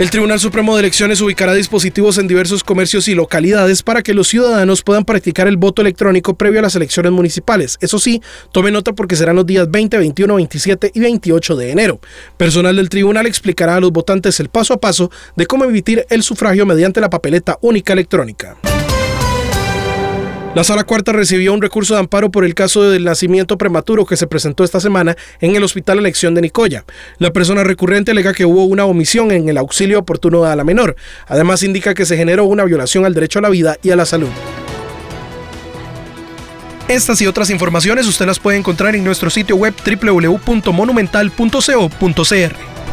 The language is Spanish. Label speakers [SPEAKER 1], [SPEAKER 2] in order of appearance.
[SPEAKER 1] El Tribunal Supremo de Elecciones ubicará dispositivos en diversos comercios y localidades para que los ciudadanos puedan practicar el voto electrónico previo a las elecciones municipales. Eso sí, tome nota porque serán los días 20, 21, 27 y 28 de enero. Personal del tribunal explicará a los votantes el paso a paso de cómo emitir el sufragio mediante la papeleta única electrónica. La Sala Cuarta recibió un recurso de amparo por el caso del nacimiento prematuro que se presentó esta semana en el Hospital Elección de Nicoya. La persona recurrente alega que hubo una omisión en el auxilio oportuno a la menor. Además indica que se generó una violación al derecho a la vida y a la salud. Estas y otras informaciones usted las puede encontrar en nuestro sitio web www.monumental.co.cr.